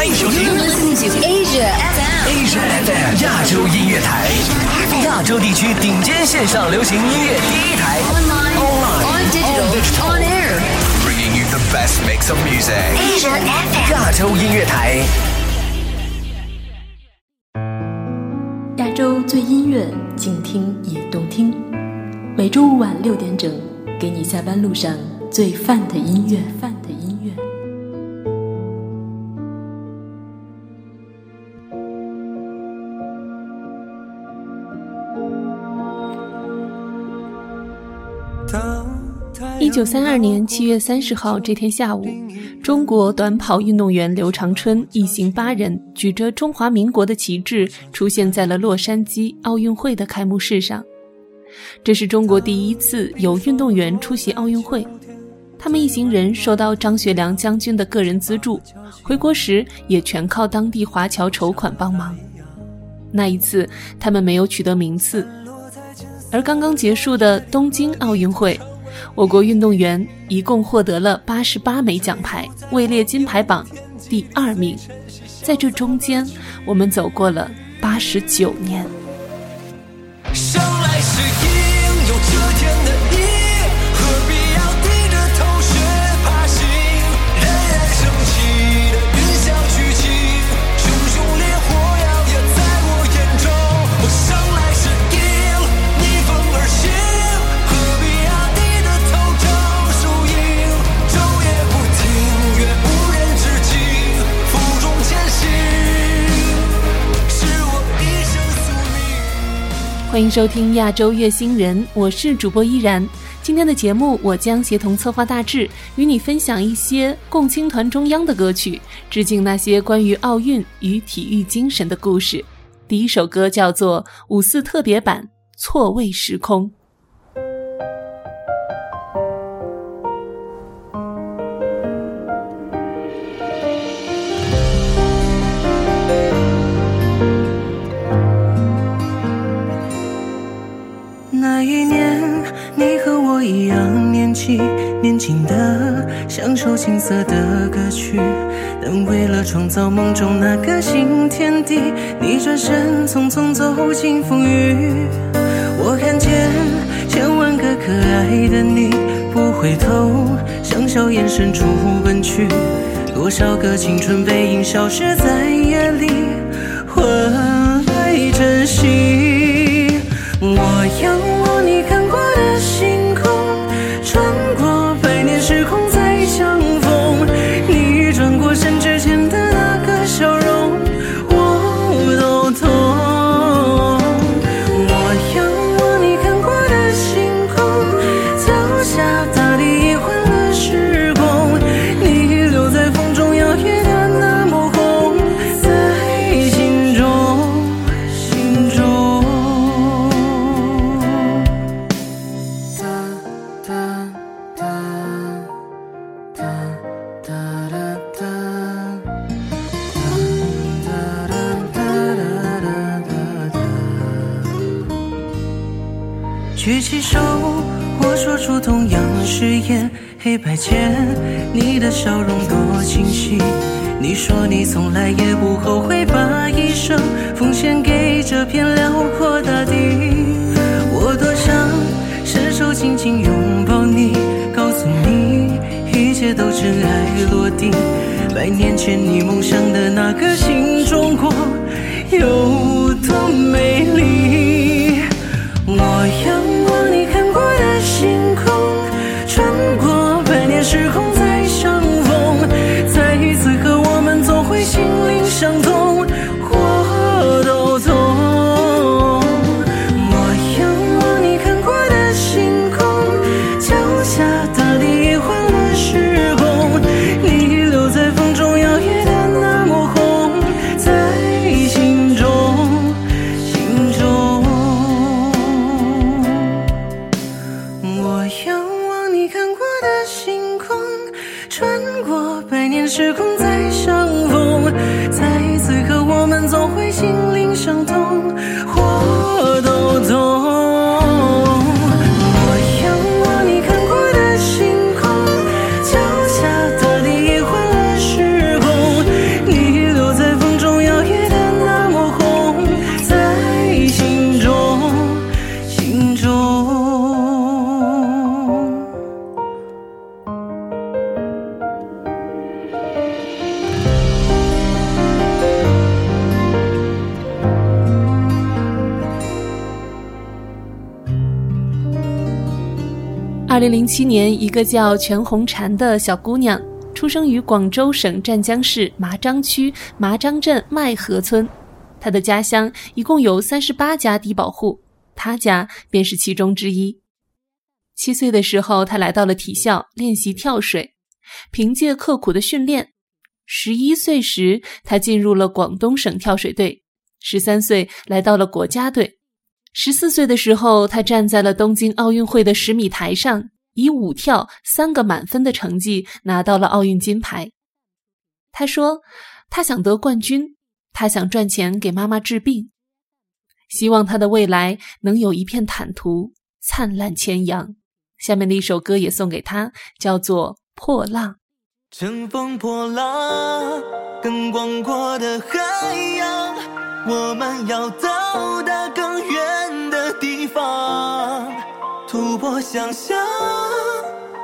欢迎收听 Asia FM，Asia FM 亚洲音乐台，亚洲地区顶尖线上流行音乐第一台。Online，On Digital，On Air，The Best Mix of Music，Asia FM 亚洲音乐台，亚洲最音乐，静听也动听。每周五晚六点整，给你下班路上最范的音乐范。一九三二年七月三十号这天下午，中国短跑运动员刘长春一行八人举着中华民国的旗帜，出现在了洛杉矶奥运会的开幕式上。这是中国第一次有运动员出席奥运会。他们一行人受到张学良将军的个人资助，回国时也全靠当地华侨筹款帮忙。那一次，他们没有取得名次。而刚刚结束的东京奥运会，我国运动员一共获得了八十八枚奖牌，位列金牌榜第二名。在这中间，我们走过了八十九年。欢迎收听亚洲月星人，我是主播依然。今天的节目，我将协同策划大志，与你分享一些共青团中央的歌曲，致敬那些关于奥运与体育精神的故事。第一首歌叫做《五四特别版错位时空》。我一样年轻，年轻的享受青涩的歌曲，但为了创造梦中那个新天地，你转身匆匆走进风雨。我看见千万个可爱的你，不回头，向笑眼深处奔去。多少个青春背影消失在夜里，换来珍惜。你说你从来也不后悔把一生奉献给这片辽阔大地。我多想伸手紧紧拥抱你，告诉你一切都尘埃落定。百年前你梦想的那个新中国有多美丽？的星空，穿过百年时空。零七年，一个叫全红婵的小姑娘出生于广州省湛江市麻章区麻章镇麦河村。她的家乡一共有三十八家低保户，她家便是其中之一。七岁的时候，她来到了体校练习跳水，凭借刻苦的训练，十一岁时她进入了广东省跳水队，十三岁来到了国家队。十四岁的时候，他站在了东京奥运会的十米台上，以五跳三个满分的成绩拿到了奥运金牌。他说：“他想得冠军，他想赚钱给妈妈治病，希望他的未来能有一片坦途，灿烂千阳。”下面的一首歌也送给他，叫做《破浪》。乘风破浪，更广阔的海洋，我们要到达我想象，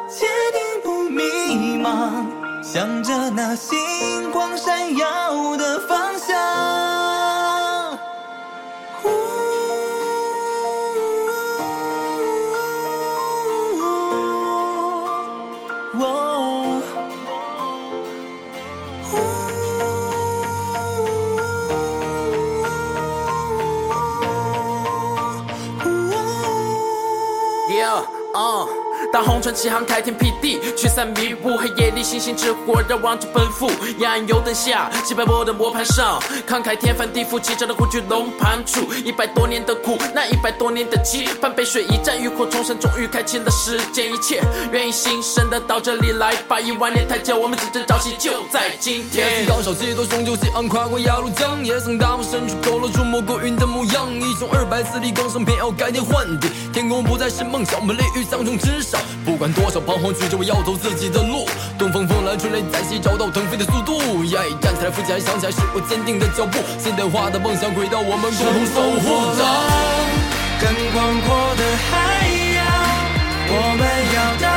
坚定不迷茫，向着那星光闪耀的方向。起航，开天辟地，驱散迷雾，黑夜里星星之火让王者奔赴。亚暗油灯下，几百波的磨盘上，慷慨天翻地覆，激战的虎踞龙盘处。一百多年的苦，那一百多年的饥，半杯水一战，浴火重生，终于开启了世间一切。愿意新生的到这里来，把一万年台阶，我们只争朝夕，就在今天。高烧几多雄赳气昂，跨过鸭绿江，也曾大步深处，勾勒出莫过云的模样。一穷二白，自力更生偏要改天换地，天空不再是梦想，我们立于苍穹之上。不管多少彷徨曲折，我要走自己的路。东风风来，吹来再起，找到腾飞的速度。呀，站起来，扶起来，想起来，是我坚定的脚步。现代化的梦想轨道，我们共同守护着。更广阔的海洋，我们要到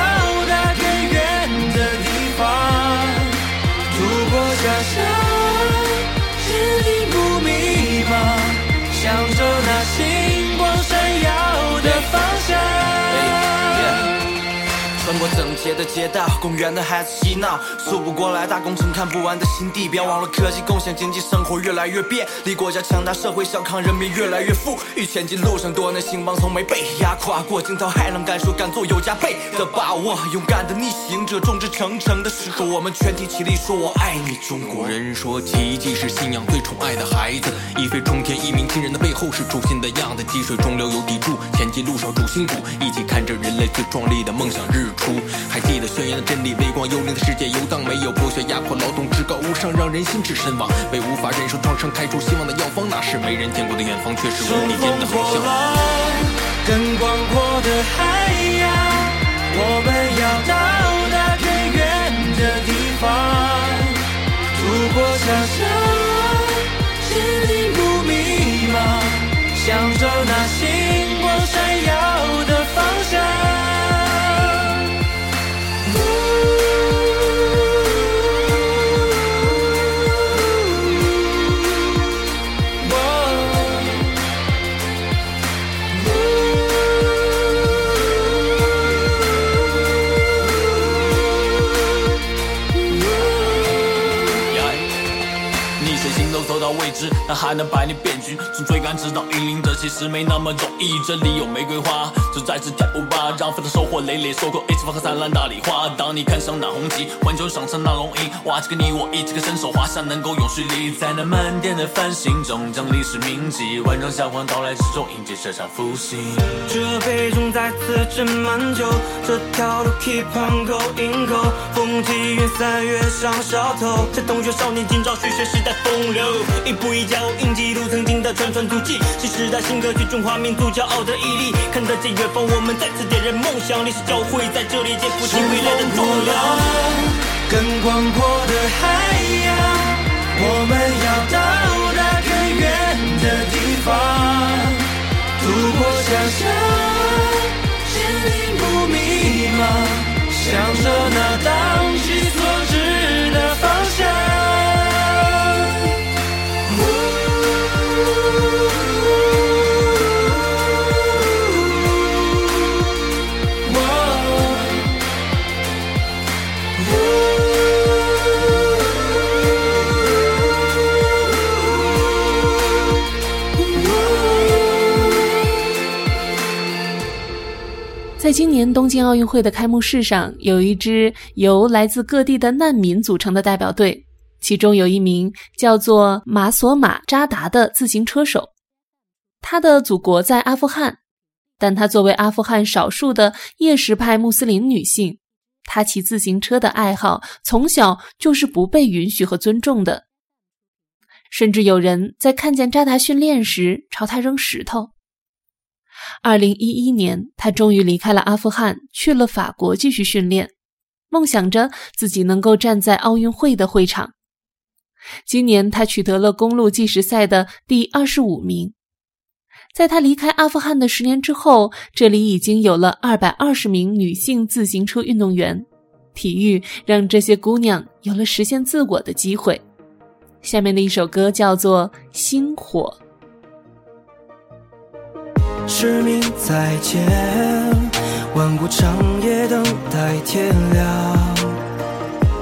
整洁的街道，公园的孩子嬉闹，数不过来大工程看不完的新地，标忘了科技共享经济生活越来越便利，国家强大，社会小康，人民越来越富裕。前进路上多难兴邦从没被压垮过，惊涛骇浪，敢说敢做有加倍的把握。勇敢的逆行者，众志成城的时候，我们全体起立说我爱你中国。人说奇迹是信仰最宠爱的孩子，一飞冲天，一鸣惊人的背后是初心的样子。积水中流有砥柱，前进路上主心骨，一起看着人类最壮丽的梦想日出。还记得宣言的真理，微光幽灵的世界游荡，没有剥削压迫劳动，至高无上，让人心至身亡。为无法忍受创伤开出希望的药方，那是没人见过的远方，却是无比间的乘风破航向。浪，更广阔的海洋，我们要到达更远的地方，如果想象，坚定不迷茫，向着那到未知，但还能百年变局。从追赶直到引领，这其实没那么容易。这里有玫瑰花，就在此跳舞吧，让奋斗收获累累，收获一枝花和灿烂大礼花。当你看上那红旗，环球上升那龙吟，哇，这个你我一起个伸手画下能够永续力，在那漫天的繁星中，将历史铭记，万丈霞光到来之中，迎接这场复兴。这杯中再次斟满酒，这条路 keep on going go，风起云散月上梢头，在洞穴少年今朝续写时代风流，一步一脚印记录曾经的串串足迹，新时代新歌曲，中华民族骄傲的毅力，看得见远方，我们再次点燃梦想，历史交汇在这里肩负起未来的重量。更广阔的海洋，我们要到达更远的地方。突破想象，坚定不迷茫，向着那当其所在今年东京奥运会的开幕式上，有一支由来自各地的难民组成的代表队，其中有一名叫做马索马扎达的自行车手。他的祖国在阿富汗，但他作为阿富汗少数的叶什派穆斯林女性，她骑自行车的爱好从小就是不被允许和尊重的，甚至有人在看见扎达训练时朝他扔石头。二零一一年，他终于离开了阿富汗，去了法国继续训练，梦想着自己能够站在奥运会的会场。今年，他取得了公路计时赛的第二十五名。在他离开阿富汗的十年之后，这里已经有了二百二十名女性自行车运动员。体育让这些姑娘有了实现自我的机会。下面的一首歌叫做《星火》。使命再见，万古长夜等待天亮。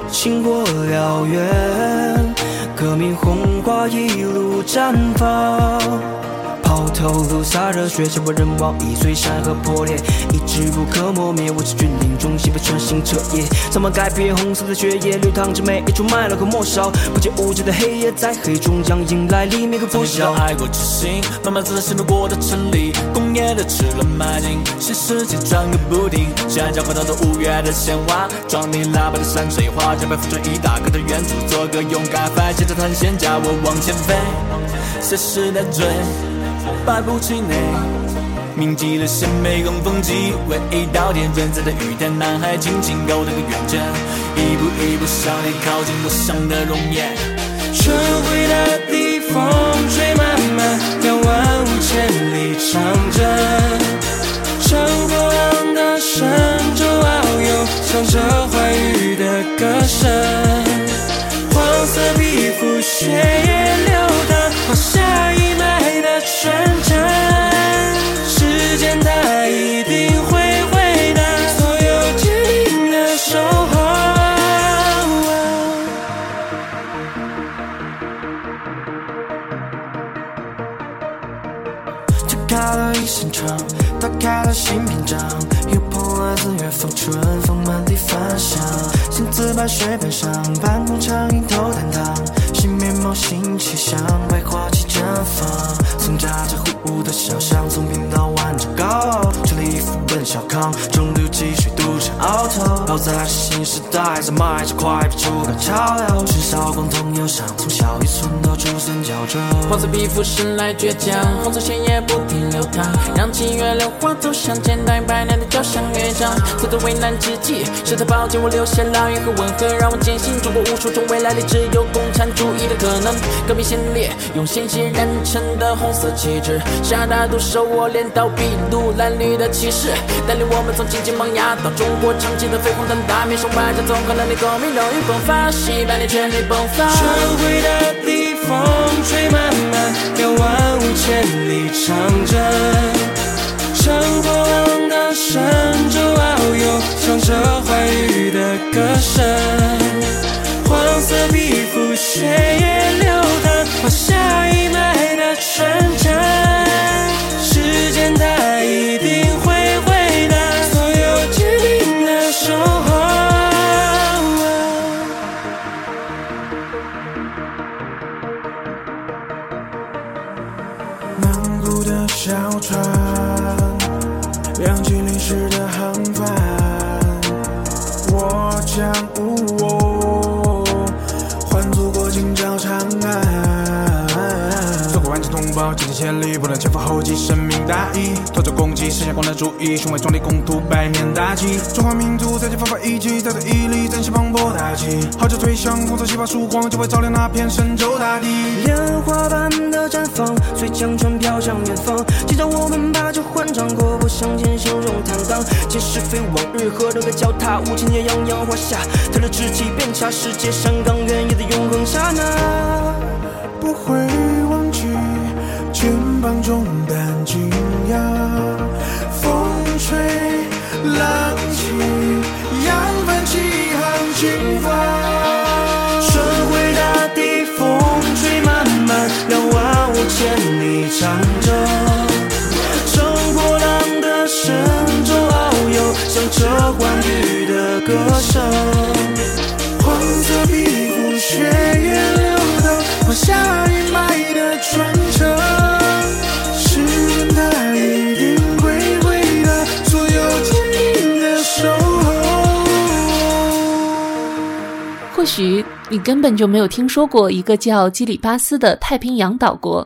星火燎原，革命红花一路绽放。抛头颅洒热血，千万人亡，易碎山河破裂，意志不可磨灭。我是军令中心被全心彻夜，苍茫改变红色的血液，流淌着每一处脉络和末梢。不见无尽的黑夜，在黑中将迎来黎明和破晓。爱国之心，慢慢自信路过的城里，工业的齿轮迈进，新世纪转个不停。现在回到这五月的鲜花，壮丽喇叭的山水画，加倍浮转一大个的远足，做个勇敢反击的探险家，我往前飞，随时在追。百步之内，铭记了鲜美跟风纪，为一道天真在的雨天，男孩轻轻勾的个远征，一步一步向你靠近，我想的容颜。春回大地，风吹漫漫，两万五千里长征。乘风浪的神州遨游，唱着欢愉的歌声。黄色皮肤，血开了一扇窗，打开了新篇章。又碰了四月风，春风满地芳香。星子白水板上，半空长影头坦荡。新面貌，新气象，百花齐绽放。从扎着呼的小巷，从平到万丈高皮肤奔小康，中流击水，独占鳌头。跑在新时代，在迈着快步出赶潮流。春宵光同忧伤，从小渔村到珠三角洲。黄色皮肤生来倔强，红色血液不停流淌，让七月榴花走向千代百年的交响乐章。在最危难之际，是他抱紧我，留下烙印和吻痕，让我坚信中国无数种未来里只有共产主义的可能。革命先烈用鲜血染成的红色旗帜，下大毒手我镰刀笔录蓝绿的骑士，带领我们从荆棘萌芽到中国长期的飞黄腾达，面向万家综合能力革命荣誉迸发，西百年全力迸发。着共济，实现共产主义，雄伟壮丽共图百年大计。中华民族在这奋发一起，带着毅力振起磅礴大气，号角吹响，红色旗袍曙光，就会照亮那片神州大地。莲花般的绽放，随江船飘向远方。今朝我们把酒欢唱，阔步向前，笑容坦荡。今是非往日河流的脚踏，五千年泱泱华夏，他的志气遍察世界山岗原野的永恒刹那。不会忘记肩膀中担惊讶，浪起，扬帆起航，轻帆。春回大地，风吹漫漫，两万五千里长征。乘破浪的神州遨游，响彻寰宇的歌声。许你根本就没有听说过一个叫基里巴斯的太平洋岛国。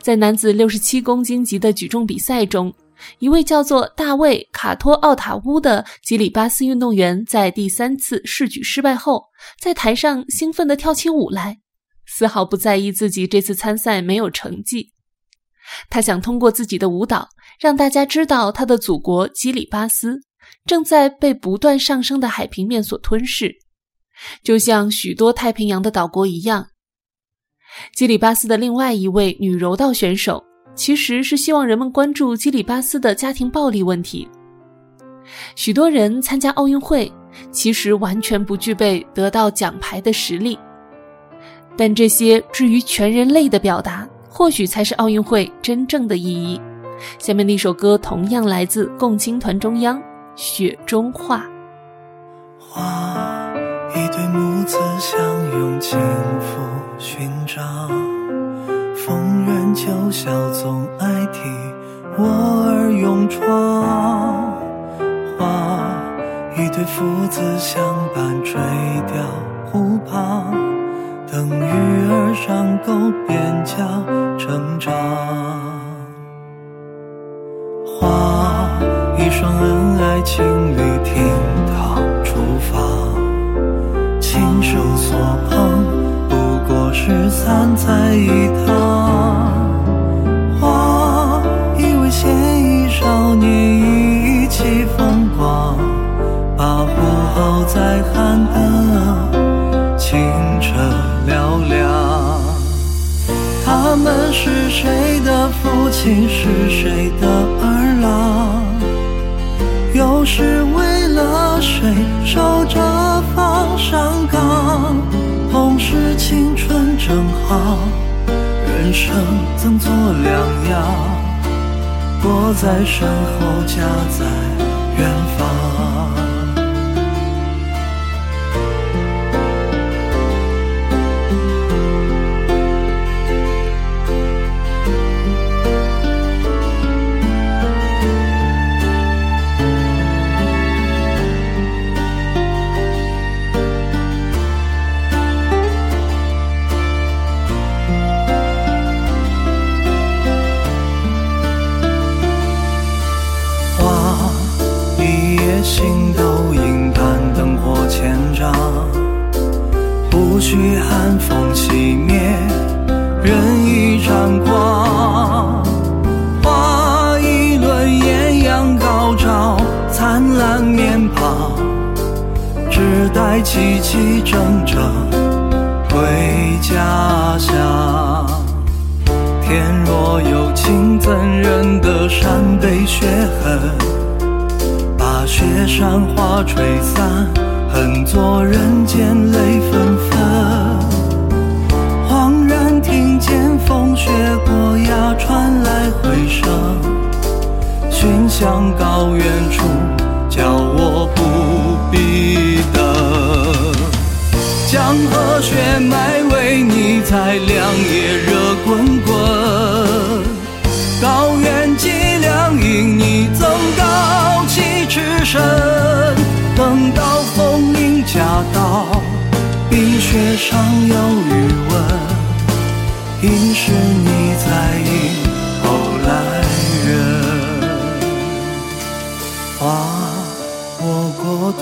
在男子六十七公斤级的举重比赛中，一位叫做大卫·卡托奥塔乌的基里巴斯运动员在第三次试举失败后，在台上兴奋地跳起舞来，丝毫不在意自己这次参赛没有成绩。他想通过自己的舞蹈，让大家知道他的祖国基里巴斯正在被不断上升的海平面所吞噬，就像许多太平洋的岛国一样。基里巴斯的另外一位女柔道选手，其实是希望人们关注基里巴斯的家庭暴力问题。许多人参加奥运会，其实完全不具备得到奖牌的实力，但这些至于全人类的表达。或许才是奥运会真正的意义。下面那首歌同样来自共青团中央，《雪中画》。画一对母子相拥，轻抚勋章。逢人就笑，总爱替我儿勇闯。画一对父子相伴，垂钓湖旁。等鱼儿上钩，边角成长。画一双恩爱情侣厅堂，亲手所捧，不过是三菜一汤。画一位鲜衣少年意气风光，把壶熬在寒的清澈。嘹亮，他们是谁的父亲？是谁的儿郎？又是为了谁守着上岗？同是青春正好，人生曾做两样，过在身后，家在许寒风熄灭，人一盏光，画一轮艳阳高照，灿烂面庞，只待齐齐整整回家。乡天若有情，怎忍得山被雪恨，把雪山花吹散，恨作人间泪纷纷。向高远处，叫我不必等。江河血脉为你在凉夜热滚滚，高原脊梁因你增高气赤身。等到风铃驾到，冰雪上有余温，应是你在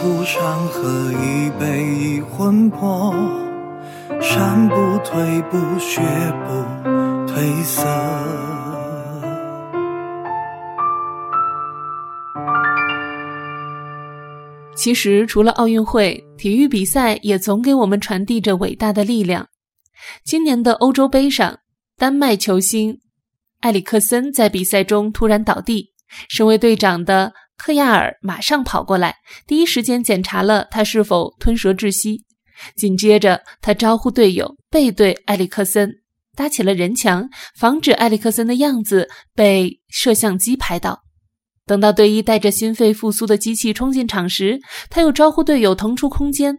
国土上何以悲已魂魄？山不退步，雪不褪色。其实，除了奥运会，体育比赛也总给我们传递着伟大的力量。今年的欧洲杯上，丹麦球星埃里克森在比赛中突然倒地，身为队长的。克亚尔马上跑过来，第一时间检查了他是否吞舌窒息。紧接着，他招呼队友背对埃里克森，搭起了人墙，防止埃里克森的样子被摄像机拍到。等到队医带着心肺复苏的机器冲进场时，他又招呼队友腾出空间。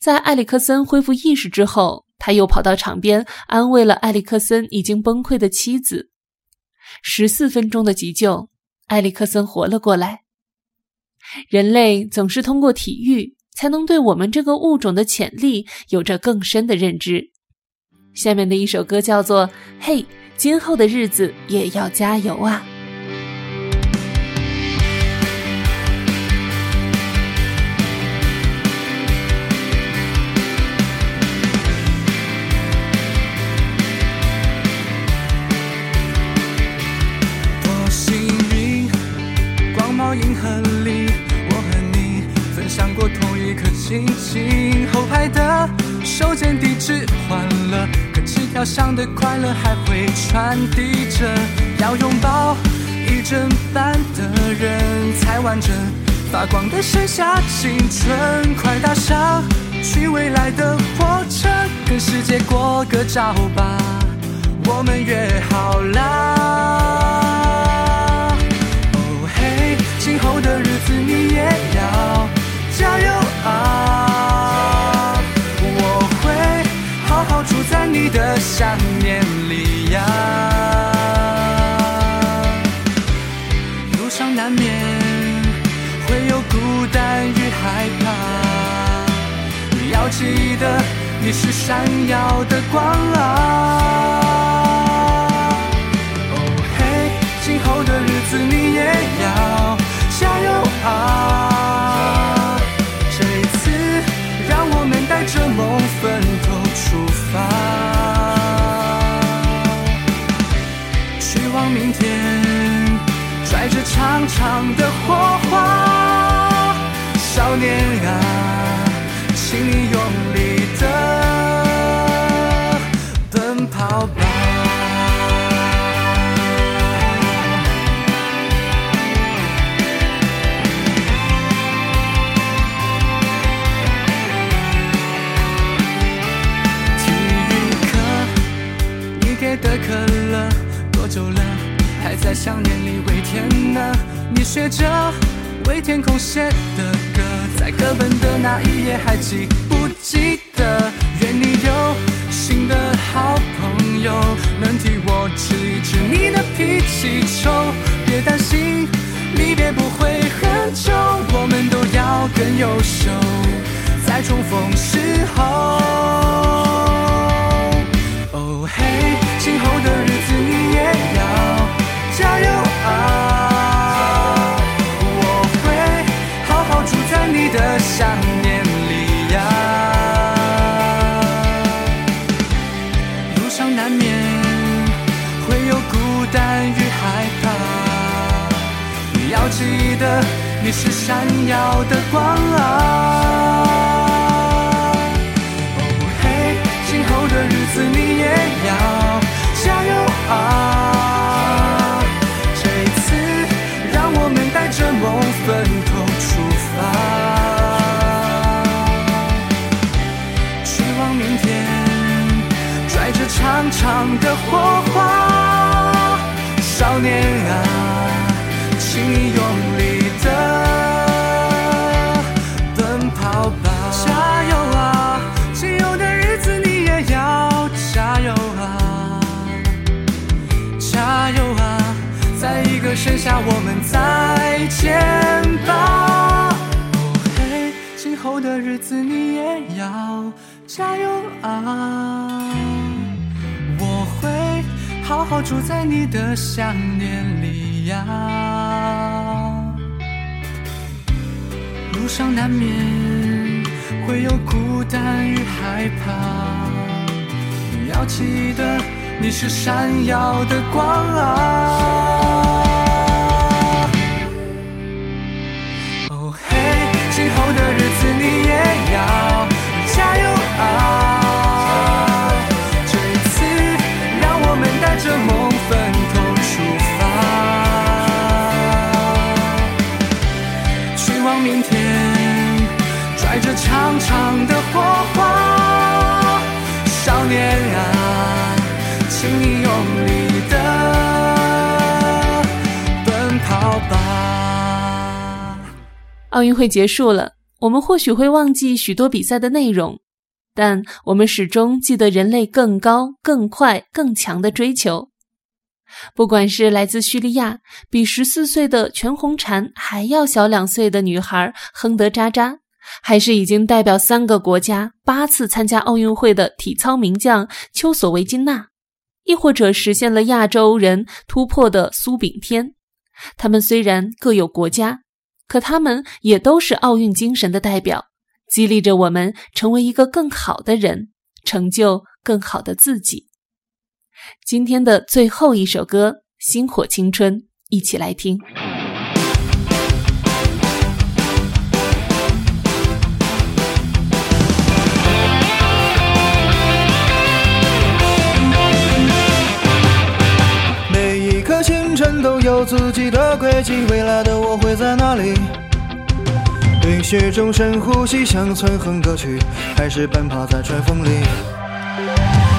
在埃里克森恢复意识之后，他又跑到场边安慰了埃里克森已经崩溃的妻子。十四分钟的急救。埃里克森活了过来。人类总是通过体育才能对我们这个物种的潜力有着更深的认知。下面的一首歌叫做《嘿，今后的日子也要加油啊》。星星。后排的手间地址换了，可纸条上的快乐还会传递着。要拥抱一整班的人才完整，发光的剩下青春，快搭上去未来的火车，跟世界过个招吧。我们约好啦。哦嘿，今后的日子你也加油啊！我会好好住在你的想念里呀。路上难免会有孤单与害怕，你要记得你是闪耀的光啊！哦嘿，今后的日子你也要加油啊！天空写的歌，在课本的那一页还记不记得？愿你有新的好朋友，能替我治一治你的脾气臭。别担心，离别不会很久，我们都要更优秀，在重逢时候。耀的光啊！哦嘿，今后的日子你也要加油啊！这一次，让我们带着梦分头出发，去往明天，拽着长长的火花。少年啊，请你用力的剩下，我们再见吧。嘿，今后的日子你也要加油啊！我会好好住在你的想念里呀。路上难免会有孤单与害怕，你要记得你是闪耀的光啊！你也要加油啊！这一次，让我们带着梦分头出发，去往明天，拽着长长的火花。少年啊，请你用力的奔跑吧。奥运会结束了，我们或许会忘记许多比赛的内容，但我们始终记得人类更高、更快、更强的追求。不管是来自叙利亚比十四岁的全红婵还要小两岁的女孩亨德扎扎，还是已经代表三个国家八次参加奥运会的体操名将丘索维金娜，亦或者实现了亚洲人突破的苏炳添。他们虽然各有国家，可他们也都是奥运精神的代表，激励着我们成为一个更好的人，成就更好的自己。今天的最后一首歌《星火青春》，一起来听。都有自己的轨迹，未来的我会在哪里？冰雪中深呼吸，像存哼歌曲，还是奔跑在春风里？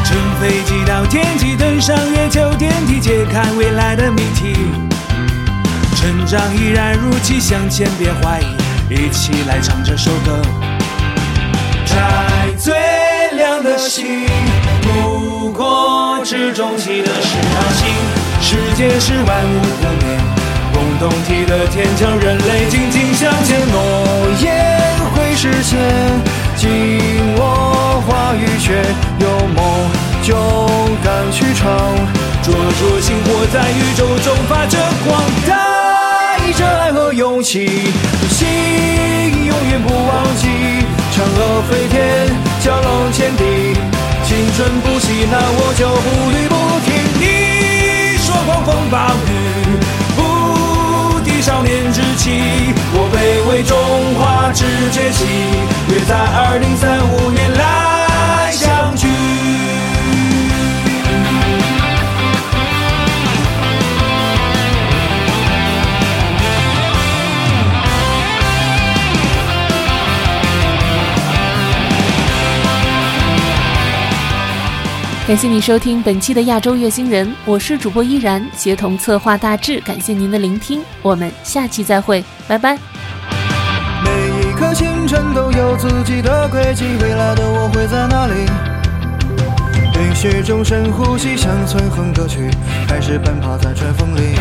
乘飞机到天际，登上月球电梯，揭开未来的谜题。成长依然如期，向前别怀疑，一起来唱这首歌。摘最亮的星，不过是终极的是他心。也是万物不灭，共同体的天将人类紧紧向前。诺言会实现，紧握话语权，有梦就敢去闯。灼灼星火在宇宙中发着光，带着爱和勇气，心永远不忘记。嫦娥飞天，蛟龙潜地，青春不息，那我就不离不。狂风暴雨，不敌少年志气，我辈为中华之崛起，约在二零三五年来。感谢你收听本期的亚洲月星人，我是主播依然，协同策划大致。感谢您的聆听，我们下期再会，拜拜。每一颗星辰都有自己的轨迹，未来的我会在哪里？冰雪中深呼吸，像存哼歌曲，还是奔跑在春风里？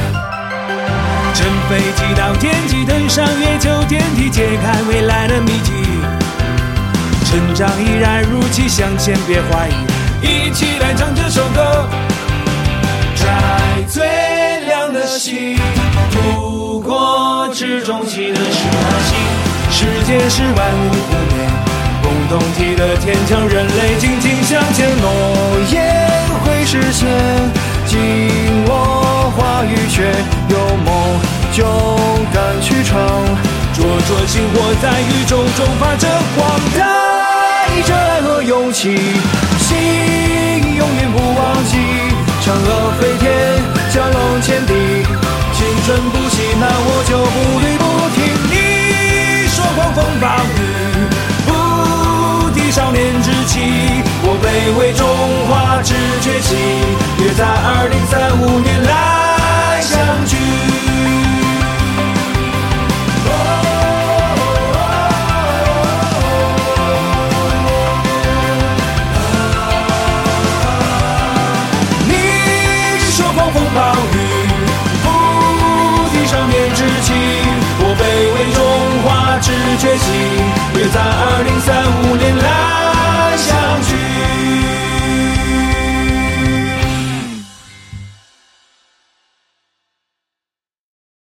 乘飞机到天际，登上月球电梯，揭开未来的谜题。成长依然如期，向前别怀疑。一起来唱这首歌，在最亮的星，不过是终极的是他心。世界是万物不灭，共同体的天将人类紧紧向前。诺言会实现，紧握话语权，有梦就敢去闯。灼灼星火在宇宙中发着光，带着爱和勇气。心嫦娥飞天，蛟龙潜底，青春不息，那我就不离不弃。你说狂风暴雨，不敌少年志气，我卑微中华之崛起，约在二零三五年来相聚。在二零三五年